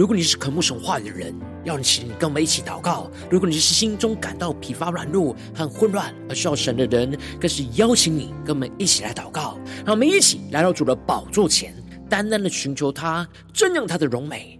如果你是渴慕神话语的人，邀请你跟我们一起祷告；如果你是心中感到疲乏、软弱和混乱而需要神的人，更是邀请你跟我们一起来祷告。让我们一起来到主的宝座前，单单的寻求他，正仰他的荣美。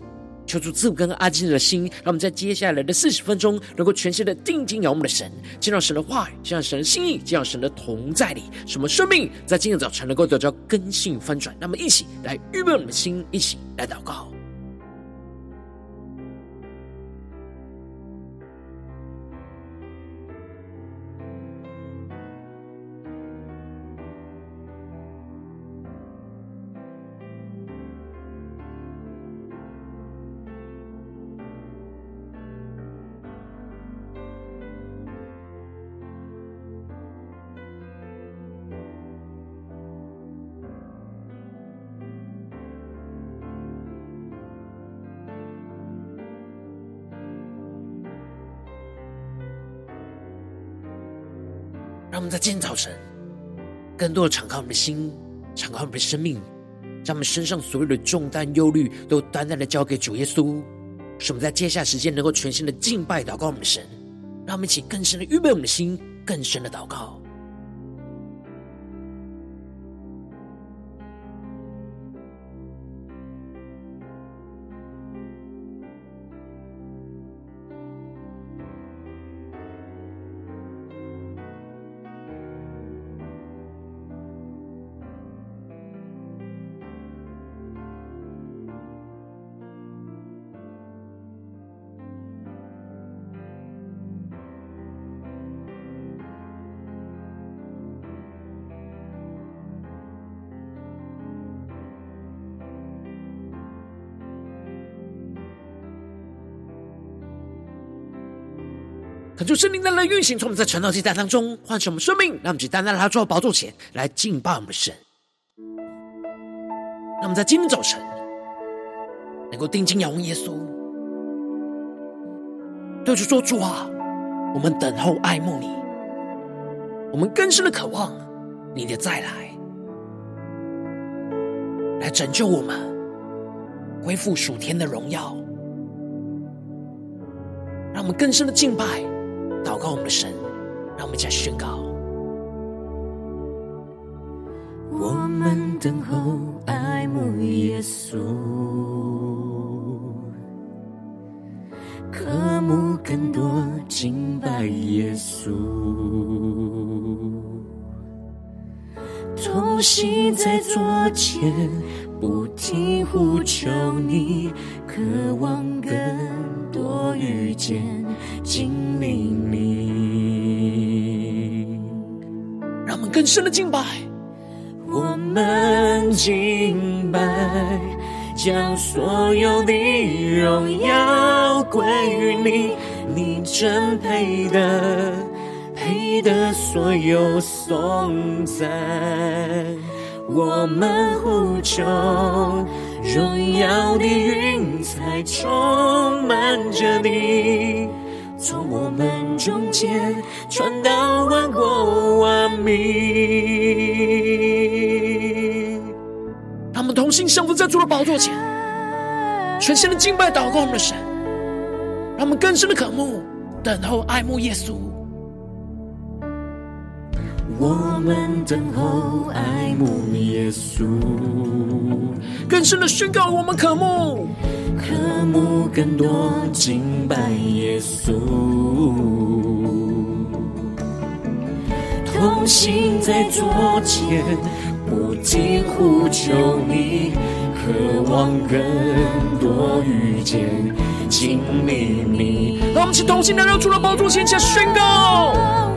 求主赐福跟阿金的心，让我们在接下来的四十分钟，能够全心的定睛仰望我们的神，见到神的话语，见到神的心意，见到神的同在里，什么生命在今天早晨能够得到更新翻转。那么，一起来预备我们的心，一起来祷告。我们在今天早晨，更多的敞开我们的心，敞开我们的生命，将我们身上所有的重担、忧虑，都单单的交给主耶稣，使我们在接下来时间能够全新的敬拜、祷告我们的神。让我们一起更深的预备我们的心，更深的祷告。恳求圣灵的来运行，从我们在晨祷祭坛当中唤醒我们生命，让我们去单单来到宝座前来敬拜我们的神。让我们在今天早晨能够定睛仰望耶稣，对主说：“主啊，我们等候爱慕你，我们更深的渴望你的再来，来拯救我们，恢复属天的荣耀，让我们更深的敬拜。”祷告我们的神，让我们一起来宣告。我们等候爱慕耶稣，渴慕更多敬拜耶稣，同行在左前，不停呼求你，渴望更遇见经历你，让我们更深的敬拜。我们敬拜，将所有的荣耀归于你，你真配得，配得所有颂赞。我们呼求，荣耀的云彩充满着你，从我们中间传到万国万民。他们同心降服在主的宝座前，全心的敬拜祷告我们的神，让我们更深的渴慕，等候爱慕耶稣。我们等候爱慕耶稣，更深的宣告我们渴慕，渴慕更多敬拜耶稣，同行在左前，不停呼求你，渴望更多遇见经历你。让我们一起同心来到主的宝座前，下宣告。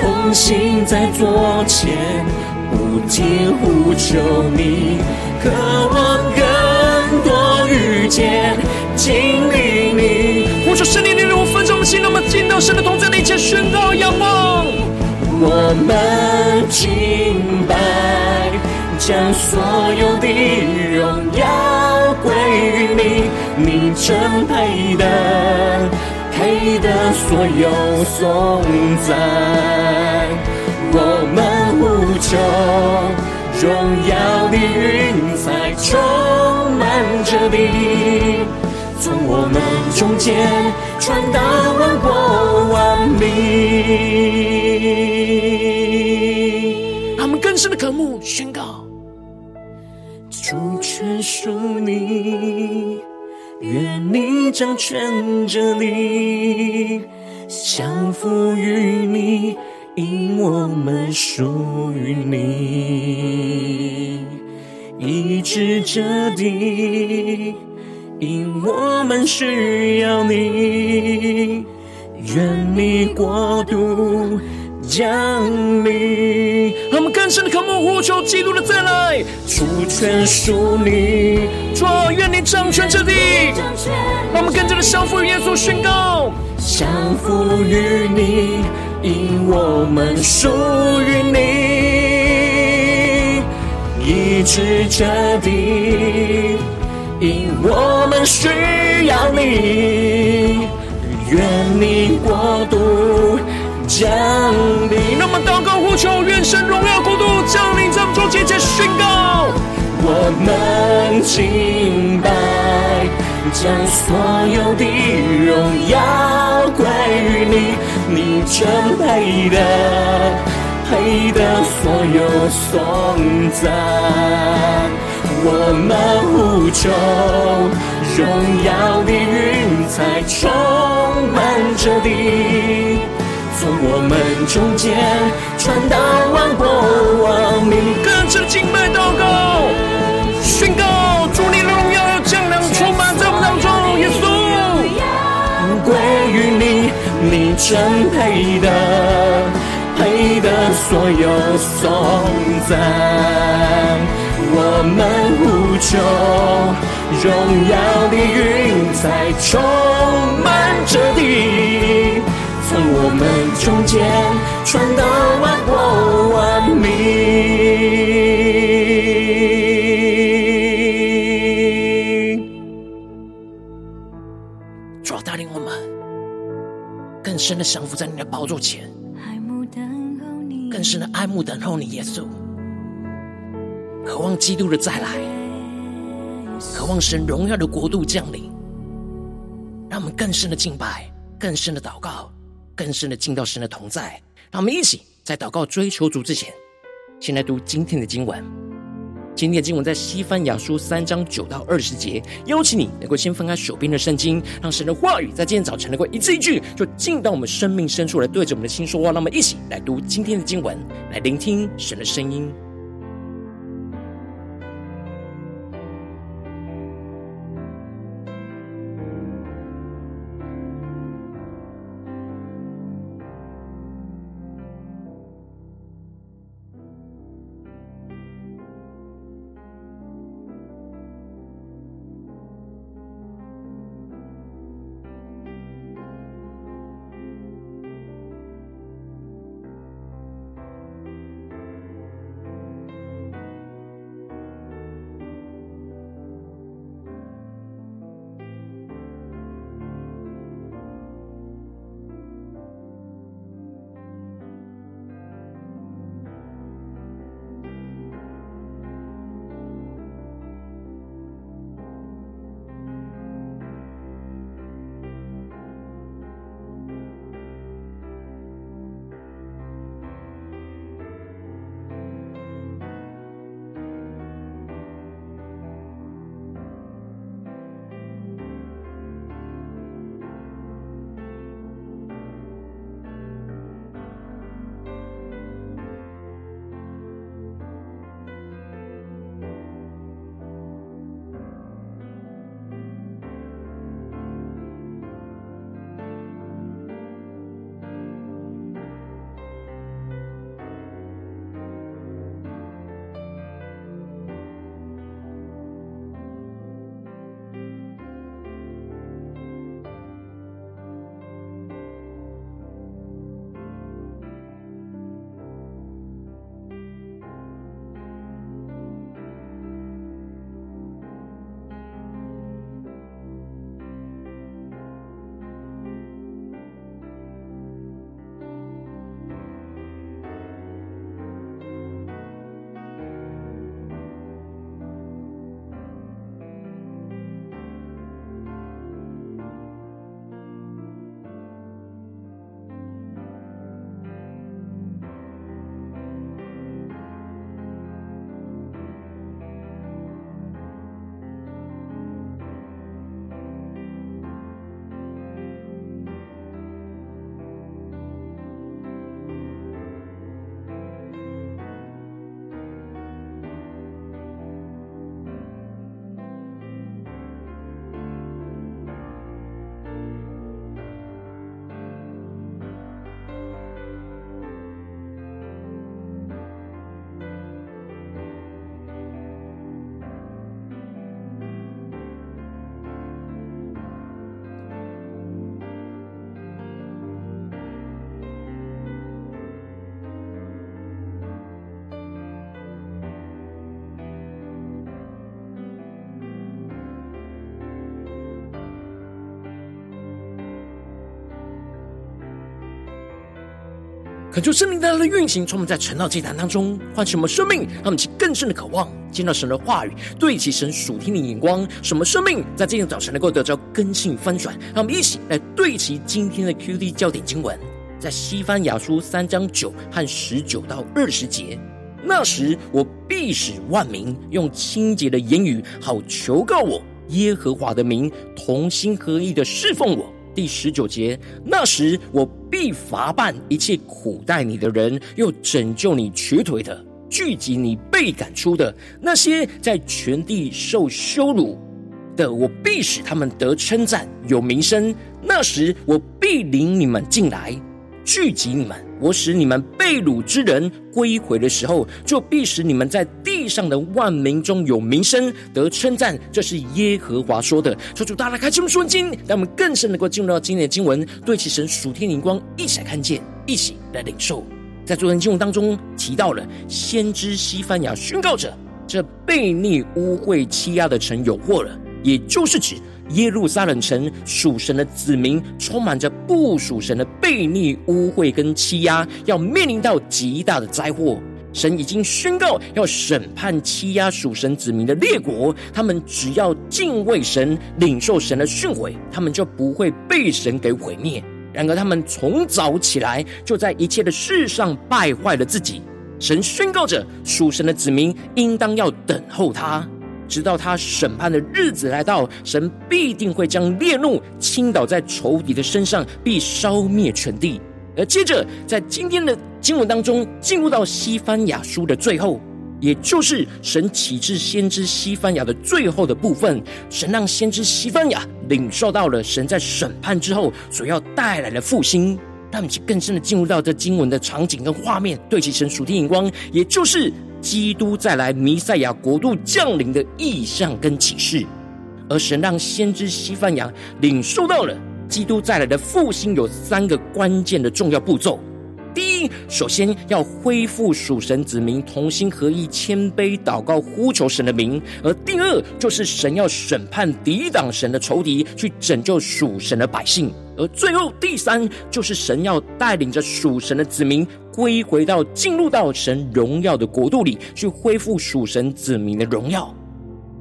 同行在左前，不停呼求你，渴望更多遇见经历你。呼求圣灵，令我分钟我们心，让我们进到神的同在里，前宣告仰望。我们敬拜，将所有的荣耀归于你，你真配得，配的所有颂赞。我们呼求，荣耀的云彩充满着你，从我们中间传到万国万民。他们更深的渴慕，宣告主权属你，愿你掌权着你，降服于你，因我们属于你，医治这地，因我们需要你，愿你国度。降临，让我们更深的渴慕呼求基督的再来，主权属你，主啊，愿你掌权这地，让我们更加的降服于耶稣宣告，降服于你，因我们属于你，医治这地，因我们需要你，愿你国度。降临，那么祷告呼求，愿神荣耀国度降临在我们中间，宣告。我们敬拜，将所有的荣耀归于你，你真配得，配得所有颂赞。我们呼求，荣耀的云彩充满着地。从我们中间传到万国万民，更深的敬拜祷告，宣告主你的荣耀要降充满在我们当中，耶稣归于你，你真配得，配得所有颂赞。我们呼求，荣耀的云彩充满着地。从我们中间传到万国万民，主要带领我们更深的降服在你的宝座前，更深的爱慕等候你，耶稣，渴望基督的再来，渴望神荣耀的国度降临，让我们更深的敬拜，更深的祷告。更深的进到神的同在，让我们一起在祷告追求主之前，先来读今天的经文。今天的经文在西番雅书三章九到二十节。邀请你能够先翻开手边的圣经，让神的话语在今天早晨能够一字一句，就进到我们生命深处来，对着我们的心说话。让我们一起来读今天的经文，来聆听神的声音。恳求圣灵带来的运行，充满在晨祷祭坛当中，唤醒我们生命，让我们去更深的渴望见到神的话语，对齐神属天的眼光，什么生命在这天早晨能够得到更新翻转。让我们一起来对齐今天的 QD 焦点经文，在西番雅书三章九和十九到二十节。那时我必使万民用清洁的言语，好求告我耶和华的名，同心合意的侍奉我。第十九节，那时我必罚办一切苦待你的人，又拯救你瘸腿的，聚集你被赶出的那些在全地受羞辱的，我必使他们得称赞，有名声。那时我必领你们进来。聚集你们，我使你们被掳之人归回的时候，就必使你们在地上的万民中有名声，得称赞。这是耶和华说的。求主大大开启我们属灵经，让我们更深能够进入到今天的经文，对其神属天灵光，一起来看见，一起来领受。在昨天经文当中提到了先知西番雅宣告着，这被逆污秽欺压的城有祸了，也就是指。耶路撒冷城属神的子民，充满着不属神的悖逆、污秽跟欺压，要面临到极大的灾祸。神已经宣告要审判欺压属神子民的列国，他们只要敬畏神、领受神的训诲，他们就不会被神给毁灭。然而，他们从早起来就在一切的事上败坏了自己。神宣告着，属神的子民应当要等候他。直到他审判的日子来到，神必定会将烈怒倾倒在仇敌的身上，必烧灭全地。而接着，在今天的经文当中，进入到西番雅书的最后，也就是神启智先知西番雅的最后的部分，神让先知西番雅领受到了神在审判之后所要带来的复兴。让我们更深的进入到这经文的场景跟画面，对其神属天眼光，也就是。基督再来，弥赛亚国度降临的意象跟启示，而神让先知西番雅领受到了基督再来的复兴有三个关键的重要步骤。第一，首先要恢复属神子民同心合意、谦卑祷告、呼求神的名；而第二，就是神要审判抵挡神的仇敌，去拯救属神的百姓；最后第三，就是神要带领着属神的子民。归回到进入到神荣耀的国度里，去恢复属神子民的荣耀，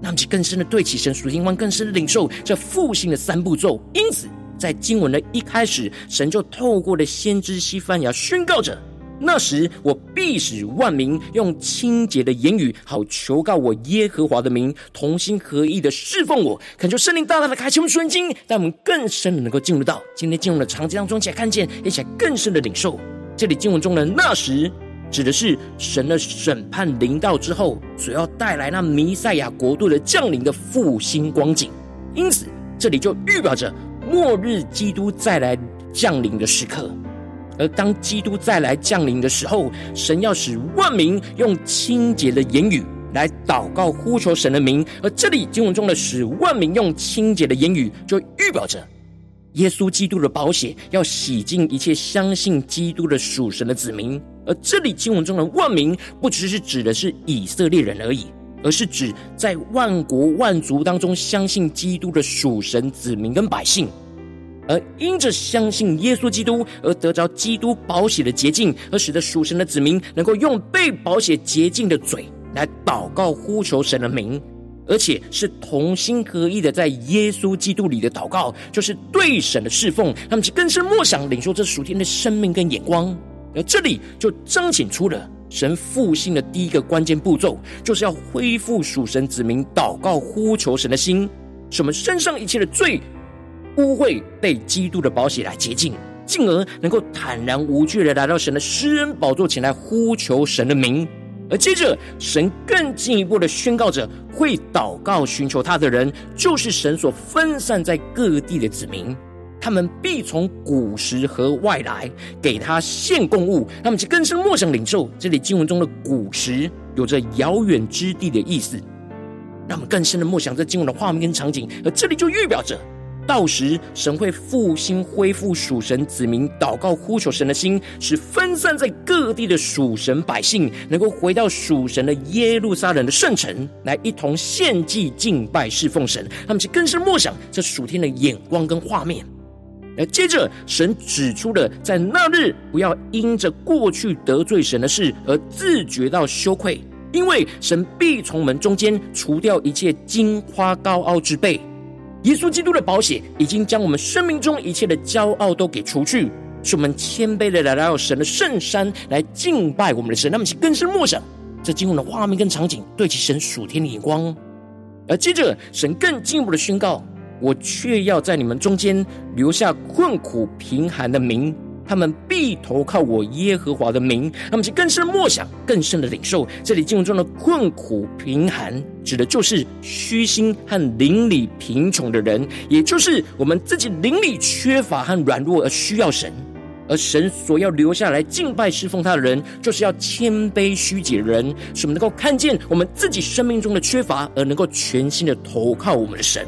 让其更深的对齐神属天光，更深的领受这复兴的三步骤。因此，在经文的一开始，神就透过了先知西番牙宣告着：“那时我必使万民用清洁的言语，好求告我耶和华的名，同心合意的侍奉我。”恳求圣灵大大的开启我们属灵经，让我们更深的能够进入到今天进入的场景当中，一起来看见，一起来更深的领受。这里经文中的那时，指的是神的审判临到之后，所要带来那弥赛亚国度的降临的复兴光景。因此，这里就预表着末日基督再来降临的时刻。而当基督再来降临的时候，神要使万民用清洁的言语来祷告呼求神的名。而这里经文中的使万民用清洁的言语，就预表着。耶稣基督的宝血要洗净一切相信基督的属神的子民，而这里经文中的万民，不只是指的是以色列人而已，而是指在万国万族当中相信基督的属神子民跟百姓，而因着相信耶稣基督而得着基督宝血的洁净，而使得属神的子民能够用被宝血洁净的嘴来祷告呼求神的名。而且是同心合意的，在耶稣基督里的祷告，就是对神的侍奉，他们去更深默想领受这属天的生命跟眼光。而这里就彰显出了神复兴的第一个关键步骤，就是要恢复属神子民祷告呼求神的心，使我们身上一切的罪污秽被基督的宝血来洁净，进而能够坦然无惧的来到神的施恩宝座前来呼求神的名。而接着，神更进一步的宣告着：会祷告寻求他的人，就是神所分散在各地的子民。他们必从古时和外来，给他献供物。他们就更深默想领受。这里经文中的古时，有着遥远之地的意思。让我们更深的默想这经文的画面跟场景。而这里就预表着。到时，神会复兴、恢复属神子民祷告呼求神的心，使分散在各地的属神百姓能够回到属神的耶路撒冷的圣城，来一同献祭、敬拜、侍奉神。他们是更是默想这属天的眼光跟画面。而接着，神指出了在那日不要因着过去得罪神的事而自觉到羞愧，因为神必从门中间除掉一切金夸高傲之辈。耶稣基督的宝血已经将我们生命中一切的骄傲都给除去，使我们谦卑的来到神的圣山来敬拜我们的神。那么，请更深默想这经文的画面跟场景，对其神属天的眼光。而接着，神更进一步的宣告。我却要在你们中间留下困苦贫寒的名，他们必投靠我耶和华的名。他们，就更深默想，更深的领受。这里经文中的困苦贫寒，指的就是虚心和邻里贫穷的人，也就是我们自己邻里缺乏和软弱而需要神。而神所要留下来敬拜侍奉他的人，就是要谦卑虚己的人，使我们能够看见我们自己生命中的缺乏，而能够全心的投靠我们的神。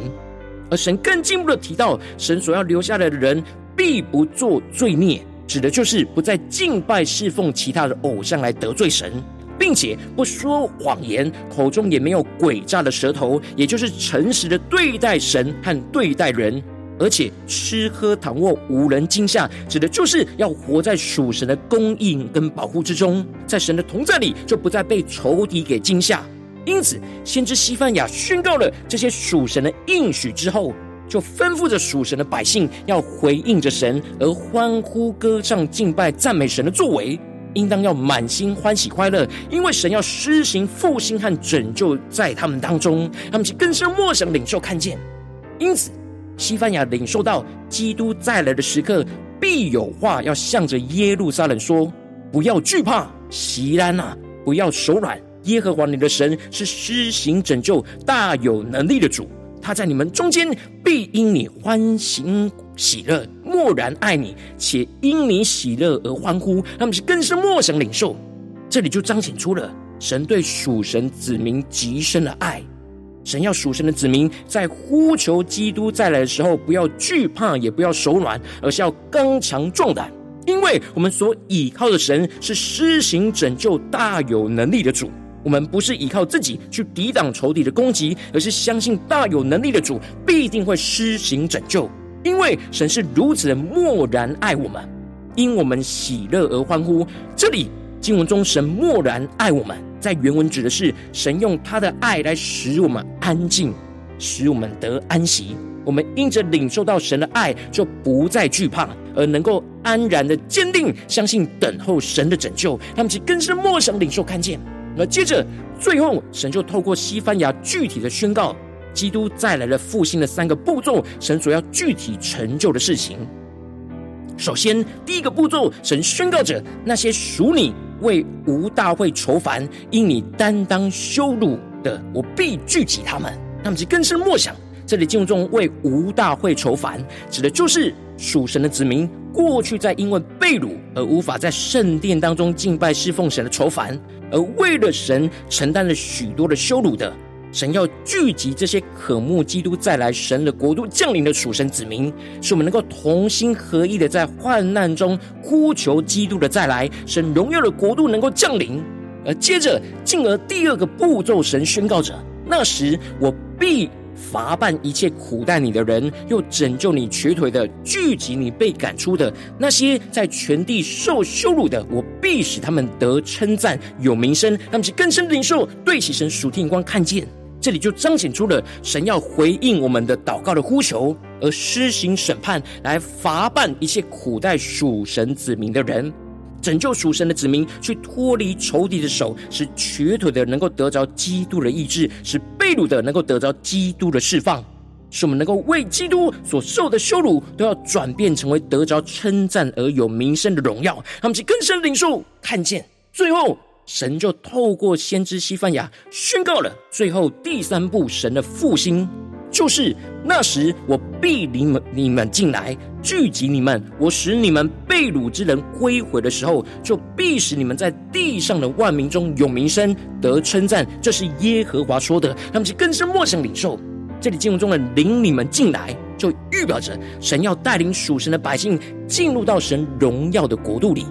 而神更进一步的提到，神所要留下来的人必不做罪孽，指的就是不再敬拜侍奉其他的偶像来得罪神，并且不说谎言，口中也没有诡诈的舌头，也就是诚实的对待神和对待人，而且吃喝躺卧无人惊吓，指的就是要活在属神的供应跟保护之中，在神的同在里就不再被仇敌给惊吓。因此，先知西番雅宣告了这些属神的应许之后，就吩咐着属神的百姓要回应着神，而欢呼歌唱敬拜赞美神的作为，应当要满心欢喜快乐，因为神要施行复兴和拯救在他们当中，他们就更深默想领受看见。因此，西班牙领受到基督再来的时刻，必有话要向着耶路撒冷说：不要惧怕，席安啊，不要手软。耶和华你的神是施行拯救、大有能力的主，他在你们中间必因你欢欣喜乐，默然爱你，且因你喜乐而欢呼。他们是更深默想领受，这里就彰显出了神对属神子民极深的爱。神要属神的子民在呼求基督再来的时候，不要惧怕，也不要手软，而是要刚强壮胆，因为我们所倚靠的神是施行拯救、大有能力的主。我们不是依靠自己去抵挡仇敌的攻击，而是相信大有能力的主必定会施行拯救。因为神是如此的默然爱我们，因我们喜乐而欢呼。这里经文中神默然爱我们，在原文指的是神用他的爱来使我们安静，使我们得安息。我们因着领受到神的爱，就不再惧怕，而能够安然的坚定相信等候神的拯救。他们其更是默想领受看见。而接着，最后，神就透过西班牙具体的宣告，基督再来了复兴的三个步骤，神所要具体成就的事情。首先，第一个步骤，神宣告着那些属你为无大会愁烦，因你担当羞辱的，我必聚集他们。那么，就更深默想，这里经文中为无大会愁烦，指的就是属神的子民过去在因为被掳而无法在圣殿当中敬拜侍奉神的愁烦。而为了神承担了许多的羞辱的，神要聚集这些渴慕基督再来、神的国度降临的属神子民，使我们能够同心合意的在患难中呼求基督的再来，神荣耀的国度能够降临。而接着进而第二个步骤，神宣告着：那时我必。罚办一切苦待你的人，又拯救你瘸腿的，聚集你被赶出的那些在全地受羞辱的，我必使他们得称赞，有名声。他们是更深的领受，对起神属天光看见，这里就彰显出了神要回应我们的祷告的呼求，而施行审判，来罚办一切苦待属神子民的人。拯救属神的子民，去脱离仇敌的手，使瘸腿的能够得着基督的医治，使被掳的能够得着基督的释放，使我们能够为基督所受的羞辱，都要转变成为得着称赞而有名声的荣耀。他们去更深领受看见，最后神就透过先知西番雅宣告了最后第三步神的复兴。就是那时，我必领你们进来，聚集你们。我使你们被掳之人归回的时候，就必使你们在地上的万民中有名声，得称赞。这是耶和华说的。他们就更深默想领受。这里经文中的领你们进来，就预表着神要带领属神的百姓进入到神荣耀的国度里，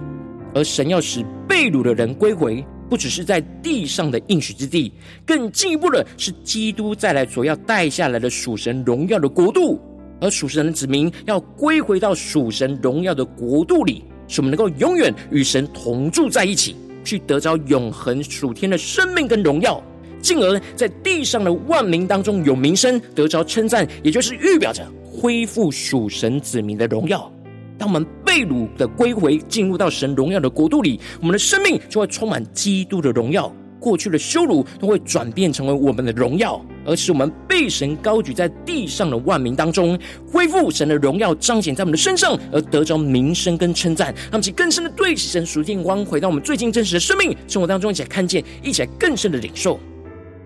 而神要使被掳的人归回。不只是在地上的应许之地，更进一步的是基督再来所要带下来的属神荣耀的国度。而属神的子民要归回到属神荣耀的国度里，使我们能够永远与神同住在一起，去得着永恒属天的生命跟荣耀，进而在地上的万民当中有名声，得着称赞，也就是预表着恢复属神子民的荣耀。当我们被掳的归回，进入到神荣耀的国度里，我们的生命就会充满基督的荣耀。过去的羞辱都会转变成为我们的荣耀，而使我们被神高举在地上的万民当中，恢复神的荣耀彰显在我们的身上，而得着名声跟称赞。让我们更深的对神属天光，回到我们最近真实的生命生活当中，一起来看见，一起来更深的领受。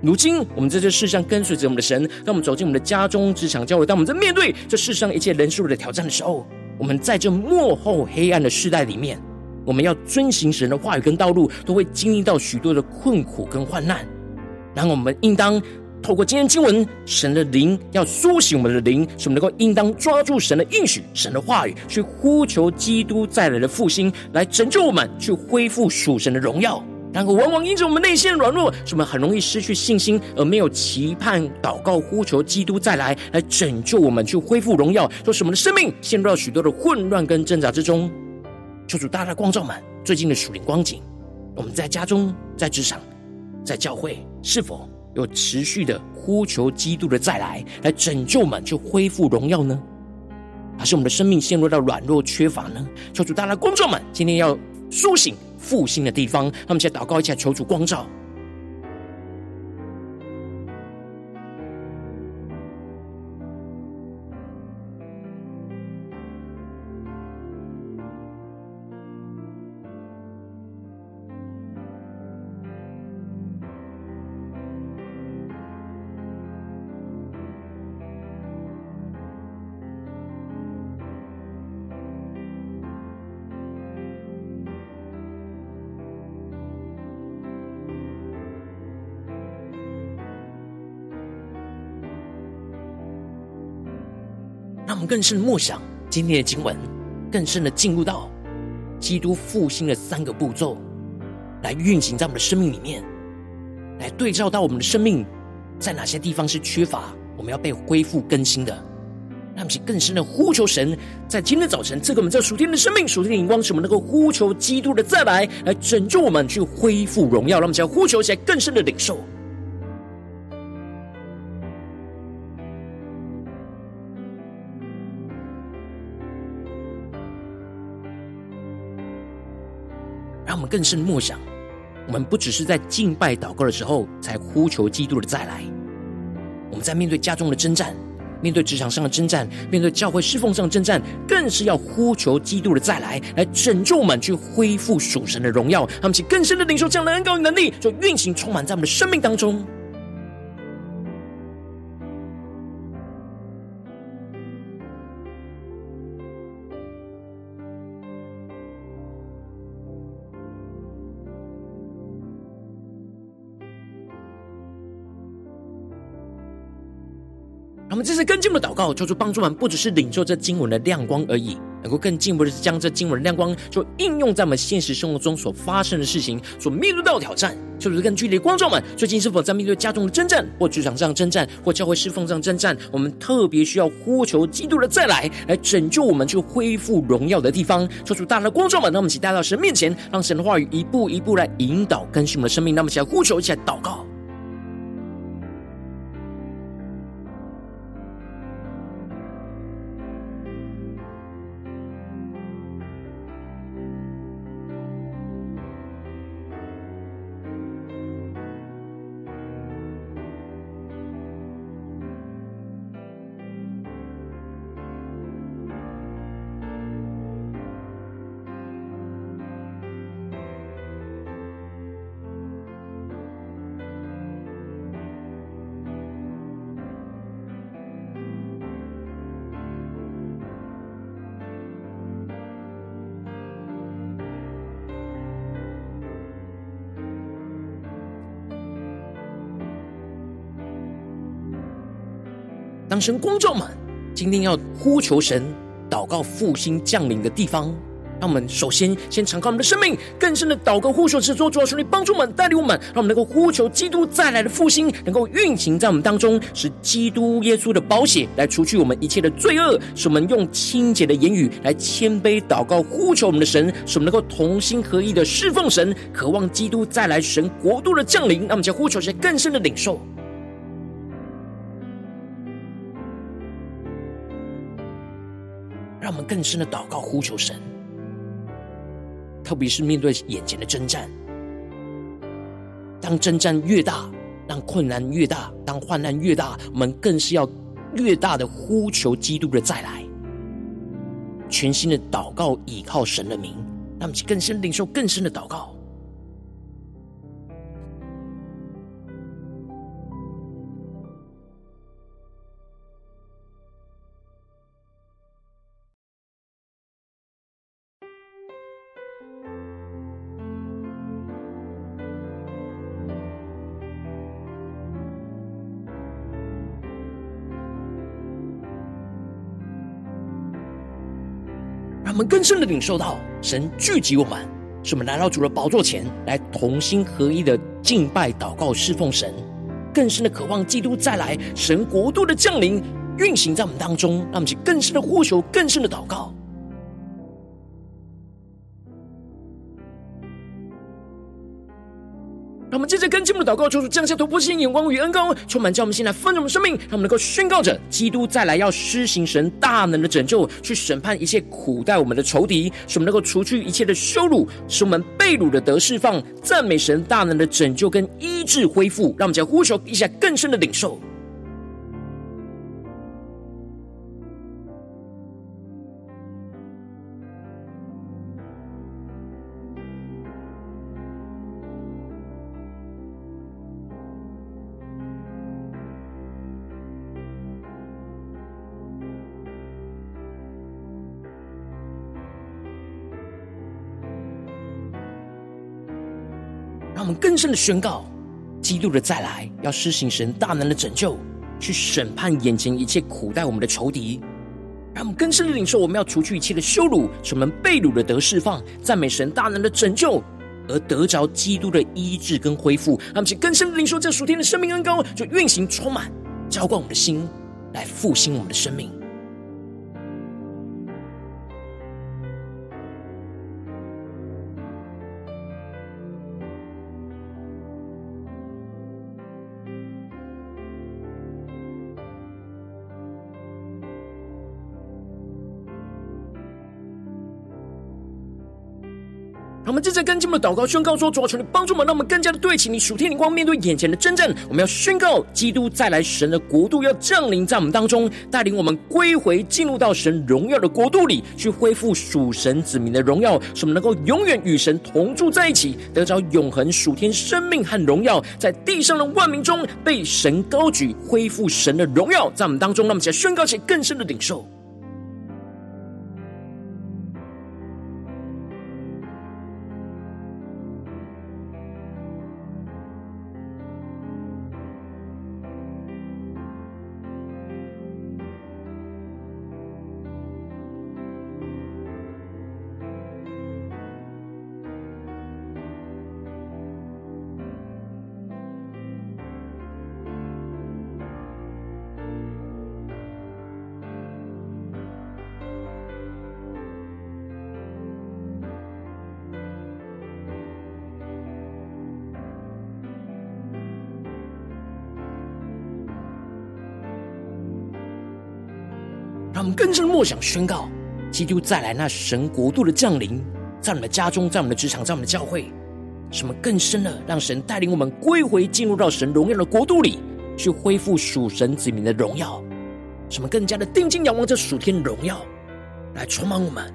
如今我们在这世上跟随着我们的神，当我们走进我们的家中、职场、教会，当我们在面对这世上一切人数的挑战的时候，我们在这幕后黑暗的世代里面，我们要遵行神的话语跟道路，都会经历到许多的困苦跟患难。然后我们应当透过今天经文，神的灵要苏醒我们的灵，使我们能够应当抓住神的应许、神的话语，去呼求基督再来的复兴，来拯救我们，去恢复属神的荣耀。然后往往因着我们内心的软弱，使我们很容易失去信心，而没有期盼祷告呼求基督再来，来拯救我们，去恢复荣耀，使我们的生命陷入到许多的混乱跟挣扎之中。求主大大光照们最近的属灵光景，我们在家中、在职场、在教会，是否有持续的呼求基督的再来，来拯救我们，去恢复荣耀呢？还是我们的生命陷入到软弱缺乏呢？求主大大光照们今天要苏醒。复兴的地方，让我们在祷告一下，求主光照。更深的默想今天的经文，更深的进入到基督复兴的三个步骤，来运行在我们的生命里面，来对照到我们的生命在哪些地方是缺乏，我们要被恢复更新的。让我们更深的呼求神，在今天早晨赐给我们这属天的生命、属天的荧光，使我们能够呼求基督的再来，来拯救我们，去恢复荣耀。让我们要呼求起来，更深的领受。更深默想，我们不只是在敬拜祷告的时候才呼求基督的再来，我们在面对家中的征战、面对职场上的征战、面对教会侍奉上的征战，更是要呼求基督的再来，来拯救我们，去恢复属神的荣耀。他们起更深的领受这样的恩膏与能力，就运行充满在我们的生命当中。我们这次更进一步的祷告，求主帮助我们，不只是领受这经文的亮光而已，能够更进一步的是将这经文的亮光，就应用在我们现实生活中所发生的事情，所面对到的挑战。求主更具体的光照们，最近是否在面对家中的征战，或职场上征战，或教会侍奉上征战？我们特别需要呼求基督的再来，来拯救我们，去恢复荣耀的地方。求主大大的观众们，那我们一起带到神面前，让神的话语一步一步来引导更新我们的生命。那我们一起来呼求，一起来祷告。神光照们，今天要呼求神祷告复兴降临的地方，让我们首先先敞开我们的生命，更深的祷告呼求，之作主要求你帮助我们，带领我们，让我们能够呼求基督再来的复兴，能够运行在我们当中，使基督耶稣的宝血来除去我们一切的罪恶，使我们用清洁的言语来谦卑祷告呼求我们的神，使我们能够同心合意的侍奉神，渴望基督再来神国度的降临。让我们将呼求些更深的领受。更深的祷告呼求神，特别是面对眼前的征战。当征战越大，当困难越大，当患难越大，我们更是要越大的呼求基督的再来，全新的祷告，倚靠神的名，让我们更深领受更深的祷告。更深的领受到神聚集我们，使我们来到主的宝座前来同心合一的敬拜、祷告、侍奉神，更深的渴望基督再来，神国度的降临运行在我们当中，让我们去更深的呼求、更深的祷告。跟进我们的祷告，求主降下突破性眼光与恩膏，充满叫我们心来丰盛的生命，让我们能够宣告着基督再来，要施行神大能的拯救，去审判一切苦待我们的仇敌，使我们能够除去一切的羞辱，使我们被辱的得释放，赞美神大能的拯救跟医治恢复。让我们再呼求一下更深的领受。更深的宣告，基督的再来要施行神大能的拯救，去审判眼前一切苦待我们的仇敌。让我们更深的领受，我们要除去一切的羞辱，使我们被掳的得释放，赞美神大能的拯救，而得着基督的医治跟恢复。让我们更深的领受这属天的生命恩膏，就运行充满，浇灌我们的心，来复兴我们的生命。在跟进我们的祷告宣告说：主啊，求你帮助我们，让我们更加的对齐你属天灵光，面对眼前的征战。我们要宣告基督再来，神的国度要降临在我们当中，带领我们归回进入到神荣耀的国度里，去恢复属神子民的荣耀，使我们能够永远与神同住在一起，得着永恒属天生命和荣耀，在地上的万民中被神高举，恢复神的荣耀在我们当中。让我们起来宣告起更深的领受。默想宣告，基督再来那神国度的降临，在我们家中，在我们的职场，在我们的教会，什么更深的让神带领我们归回，进入到神荣耀的国度里，去恢复属神子民的荣耀，什么更加的定睛仰望这属天的荣耀，来充满我们。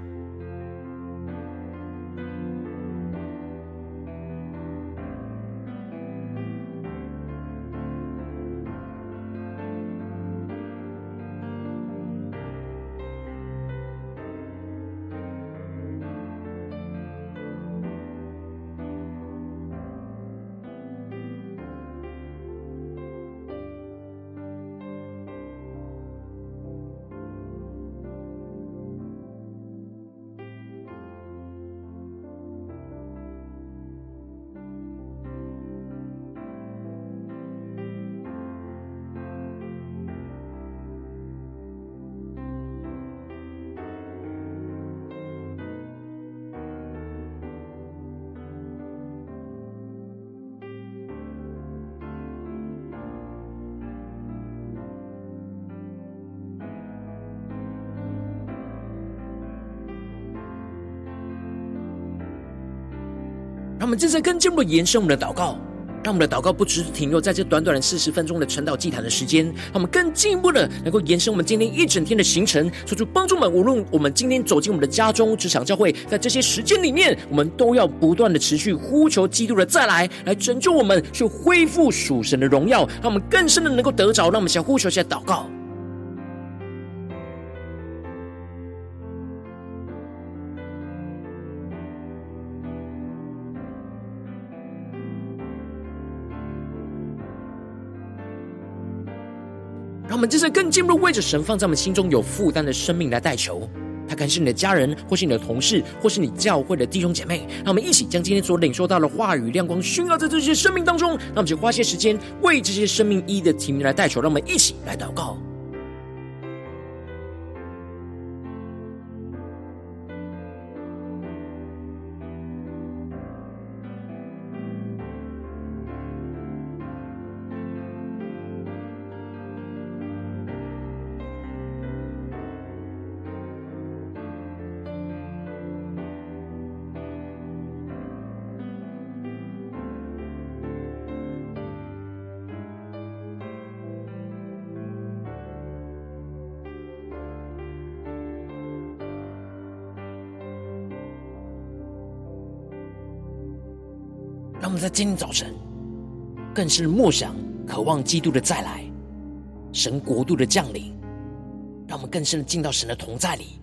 让我们正在更进一步延伸我们的祷告。让我们的祷告不只是停留在这短短的四十分钟的晨祷祭坛的时间，让我们更进一步的能够延伸我们今天一整天的行程，说出帮助们。无论我们今天走进我们的家中、职场、教会，在这些时间里面，我们都要不断的持续呼求基督的再来，来拯救我们，去恢复属神的荣耀，让我们更深的能够得着。让我们先呼求，先祷告。我们这次更进一步为着神放在我们心中有负担的生命来代求，他可能是你的家人，或是你的同事，或是你教会的弟兄姐妹。让我们一起将今天所领受到的话语亮光熏耀在这些生命当中。那我们就花些时间为这些生命一一的提名来代求。让我们一起来祷告。今天早晨，更是默想、渴望基督的再来，神国度的降临，让我们更深的进到神的同在里。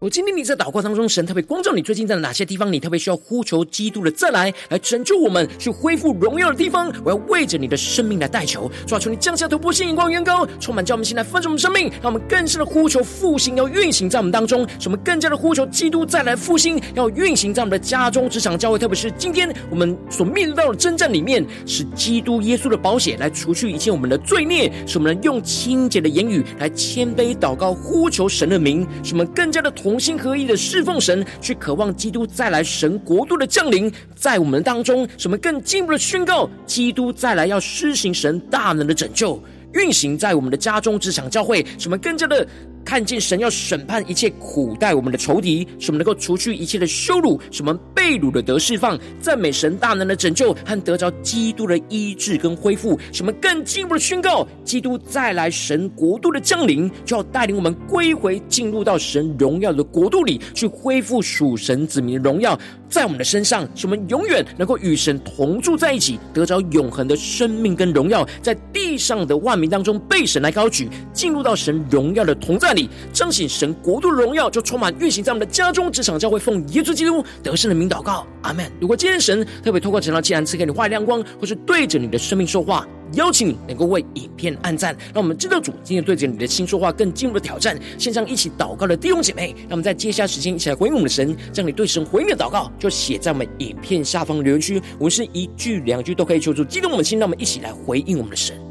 我今天你在祷告当中，神特别光照你，最近在哪些地方，你特别需要呼求基督的再来，来拯救我们，去恢复荣耀的地方。我要为着你的生命来代求，主啊，求你降下突破性眼光，远高，充满叫我们现在分盛我们生命，让我们更深的呼求复兴要运行在我们当中，使我们更加的呼求基督再来复兴要运行在我们的家中、职场、教会，特别是今天我们所面对到的征战里面，是基督耶稣的宝血来除去一切我们的罪孽，使我们能用清洁的言语来谦卑祷告，呼求神的名，使我们更加的同。同心合一的侍奉神，去渴望基督再来，神国度的降临在我们当中，什么更进一步的宣告，基督再来要施行神大能的拯救，运行在我们的家中、职场、教会，什么更加的。看见神要审判一切苦待我们的仇敌，使我们能够除去一切的羞辱，使我们被掳的得释放，赞美神大能的拯救和得着基督的医治跟恢复，使我们更进一步的宣告，基督再来，神国度的降临，就要带领我们归回，进入到神荣耀的国度里，去恢复属神子民的荣耀在我们的身上，使我们永远能够与神同住在一起，得着永恒的生命跟荣耀，在地上的万民当中被神来高举，进入到神荣耀的同在。那里彰显神国度的荣耀，就充满运行在我们的家中、职场、教会，奉耶稣基督得胜的名祷告，阿门。如果今天神特别透过这场祭坛赐给你话语亮光，或是对着你的生命说话，邀请你能够为影片按赞，让我们知道主今天对着你的心说话，更进一步的挑战。线上一起祷告的弟兄姐妹，让我们在接下时间一起来回应我们的神，将你对神回应的祷告就写在我们影片下方留言区，我们是一句两句都可以求助激动我们的心，让我们一起来回应我们的神。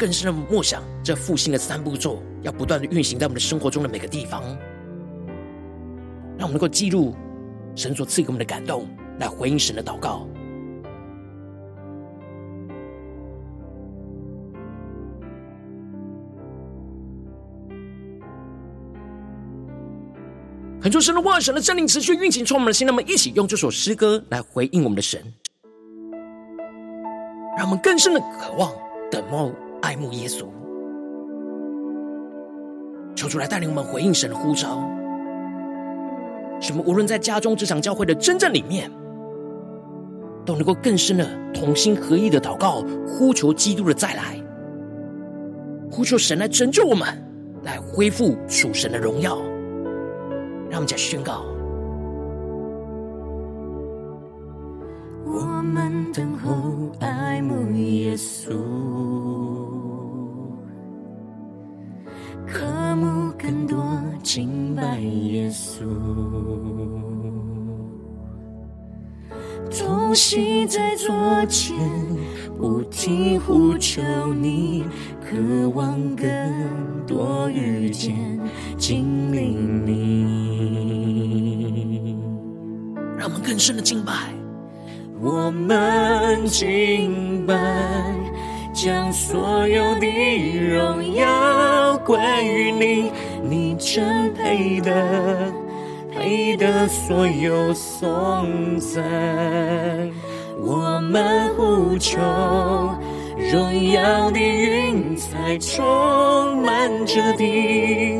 更深的默想，这复兴的三步骤要不断的运行在我们的生活中的每个地方，让我们能够记录神所赐给我们的感动，来回应神的祷告。很多神的话，神的真灵持续运行，充满了心。那么一起用这首诗歌来回应我们的神，让我们更深的渴望等候。爱慕耶稣，求主来带领我们回应神的呼召。使我们无论在家中、职场、教会的真正里面，都能够更深的同心合意的祷告，呼求基督的再来，呼求神来拯救我们，来恢复属神的荣耀。让我们再宣告：我们等候爱慕耶稣。渴慕更多敬拜耶稣，同心在左前，不停呼求你，渴望更多遇见经历你，让我们更深的敬拜。我们敬拜，将所有的荣耀归于你，你真配得，配得所有颂赞。我们呼求，荣耀的云彩充满着地，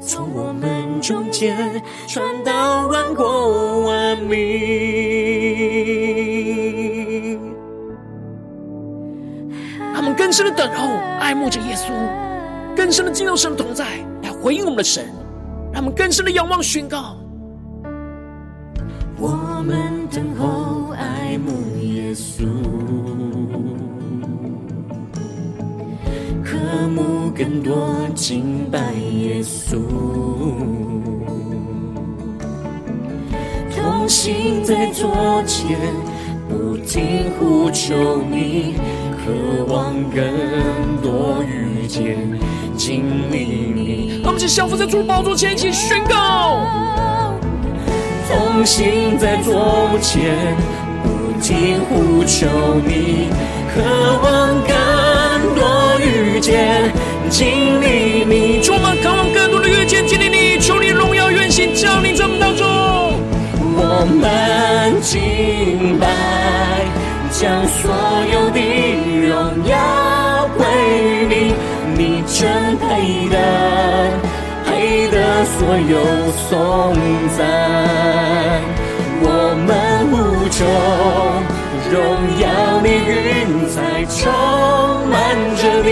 从我们中间传到万国万民。的等候，爱慕着耶稣，更深的进入神的同在，来回应我们的神。让我们更深的仰望宣告。我们等候，爱慕耶稣，渴慕更多敬拜耶稣，同心在左前，不停呼求你。渴望更多遇见、经历你。我们是降服在主宝座前，一起宣告。同行在左前，不停呼求你。渴望更多遇见、经历你。主，我们渴望更多的遇见、经历你。求你荣耀远行降临在我们当中。我们敬拜。将所有的荣耀归于你，你真配得，配得所有颂赞。我们呼求，荣耀的云彩充满着你，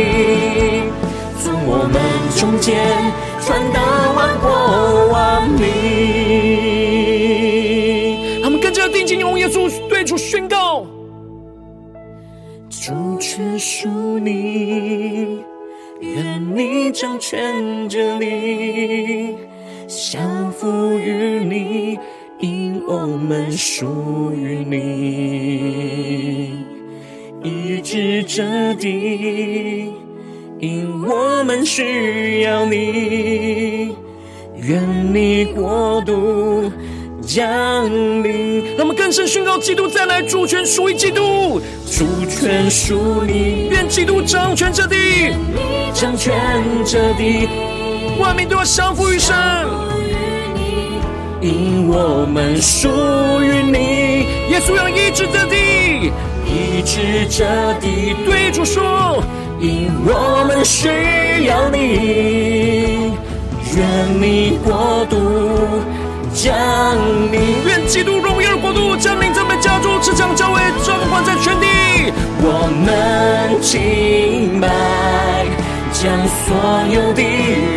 从我们中间传到万国万民。耶稣对主宣告。主权属你，愿你掌权这里，降服于你，因我们属于你，医治这地，因我们需要你，愿你国度。降临，让我们更深宣告：基督再来，主权属于基督，主权属你，愿基督掌权这地，掌权这地，万民都要降服于神。因我们属于你，耶稣要医治这地，医治这地，对主说：因我们需要你，愿你国度。降临，愿基督荣耀的国度降临在我们家中，职场、教会，掌管在全地。我们敬拜，将所有的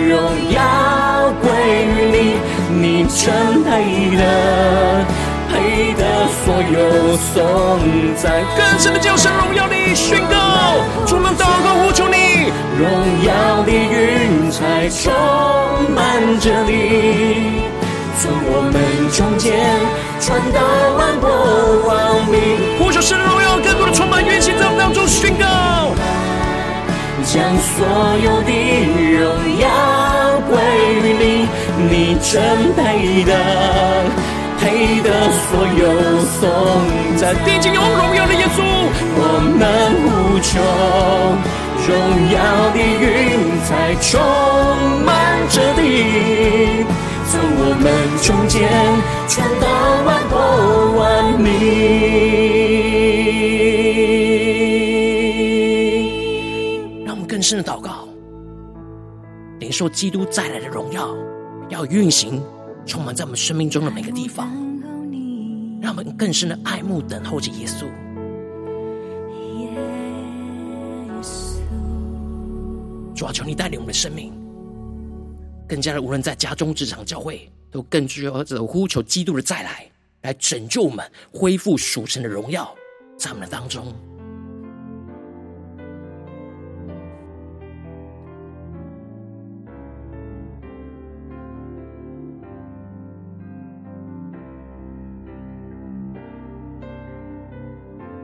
荣耀归于你，你真配的，配得所有颂赞。更深的叫声荣耀你宣告，主们祷告呼求你，荣耀的云彩充满着你。从我们中间传到万国万民，呼求神的荣耀，更多的充满运行在我们当中宣告，将所有的荣耀归于你，你真配得，配得所有颂赞。定睛有荣耀的耶稣，我们无穷，荣耀的云彩充中间传到万国万民，让我们更深的祷告，领受基督再来的荣耀，要运行充满在我们生命中的每个地方，让我们更深的爱慕等候着耶稣。主啊，求你带领我们的生命。更加的，无论在家中、职场、教会，都更具有着呼求基督的再来，来拯救我们，恢复属神的荣耀在我们的当中。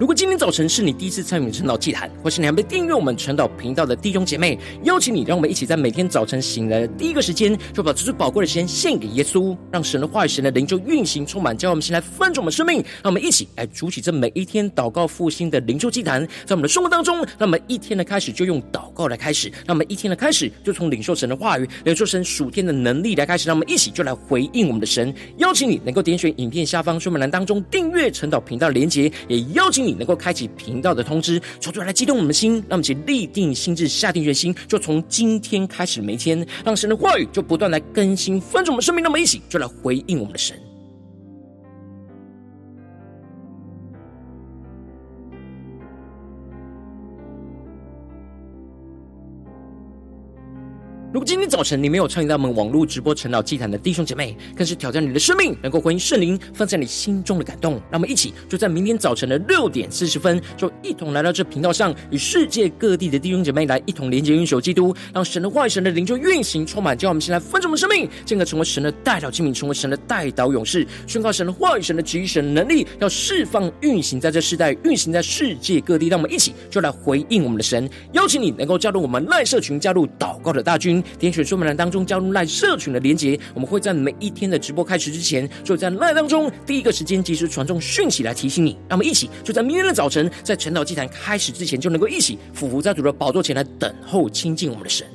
如果今天早晨是你第一次参与晨祷祭坛，或是你还没订阅我们晨祷频道的弟兄姐妹，邀请你，让我们一起在每天早晨醒来的第一个时间，就把这最宝贵的时间献给耶稣，让神的话语、神的灵就运行充满，叫我们先来翻转我们生命。让我们一起来筑起这每一天祷告复兴的灵修祭坛，在我们的生活当中，让我们一天的开始就用祷告来开始，让我们一天的开始就从领受神的话语、领受神属天的能力来开始，让我们一起就来回应我们的神。邀请你能够点选影片下方说明栏当中订阅晨祷频道的连结，也邀请。你能够开启频道的通知，从主来激动我们的心，让我们一起立定心志，下定决心，就从今天开始，每天，让神的话语就不断来更新，翻着我们生命。那么一起就来回应我们的神。如果今天早晨你没有参与到我们网络直播晨祷祭坛的弟兄姐妹，更是挑战你的生命，能够回应圣灵放在你心中的感动。让我们一起就在明天早晨的六点四十分，就一同来到这频道上，与世界各地的弟兄姐妹来一同连接、运手基督，让神的话语、神的灵就运行充满，叫我们先来分盛我们生命，进而成为神的代祷器皿，成为神的代祷勇士，宣告神的话语、神的旨意、神的能力，要释放、运行在这世代，运行在世界各地。让我们一起就来回应我们的神，邀请你能够加入我们赖社群，加入祷告的大军。点选说明栏当中加入赖社群的连结，我们会在每一天的直播开始之前，就在赖当中第一个时间及时传送讯息来提醒你。让我们一起就在明天的早晨，在晨岛祭坛开始之前，就能够一起俯伏在主的宝座前来等候亲近我们的神。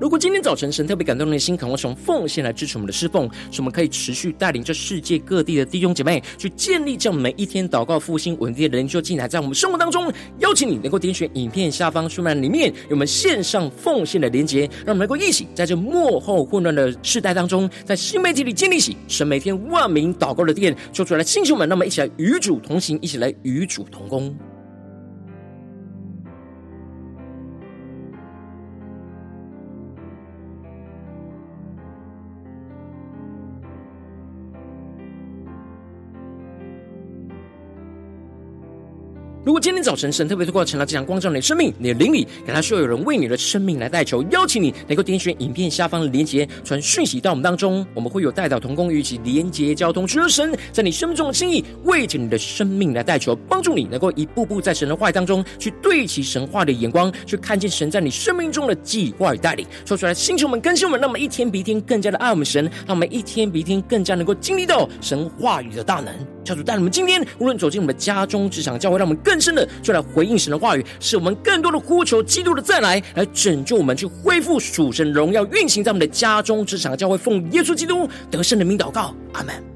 如果今天早晨神特别感动你的心，渴望从奉献来支持我们的侍奉，使我们可以持续带领这世界各地的弟兄姐妹去建立这样每一天祷告复兴稳定的灵修进来，在我们生活当中，邀请你能够点选影片下方说明栏里面有我们线上奉献的连结，让我们能够一起在这幕后混乱的世代当中，在新媒体里建立起神每天万名祷告的殿，做出来的弟兄们，那么一起来与主同行，一起来与主同工。如果今天早晨神特别透过晨祷祭坛光照你的生命，你的灵里，感到需要有人为你的生命来代求，邀请你能够点选影片下方的连结，传讯息到我们当中，我们会有代祷同工与其连结交通，求神在你生命中的心意，为着你的生命来代求，帮助你能够一步步在神的话语当中去对齐神话的眼光，去看见神在你生命中的计划与带领。说出来，星球们更新我们，让我们一天比一天更加的爱我们神，让我们一天比一天更加能够经历到神话语的大能。教主带我们今天无论走进我们的家中、职场、教会，让我们更深的就来回应神的话语，使我们更多的呼求基督的再来，来拯救我们，去恢复属神荣耀运行在我们的家中、职场、教会，奉耶稣基督得胜的名祷告，阿门。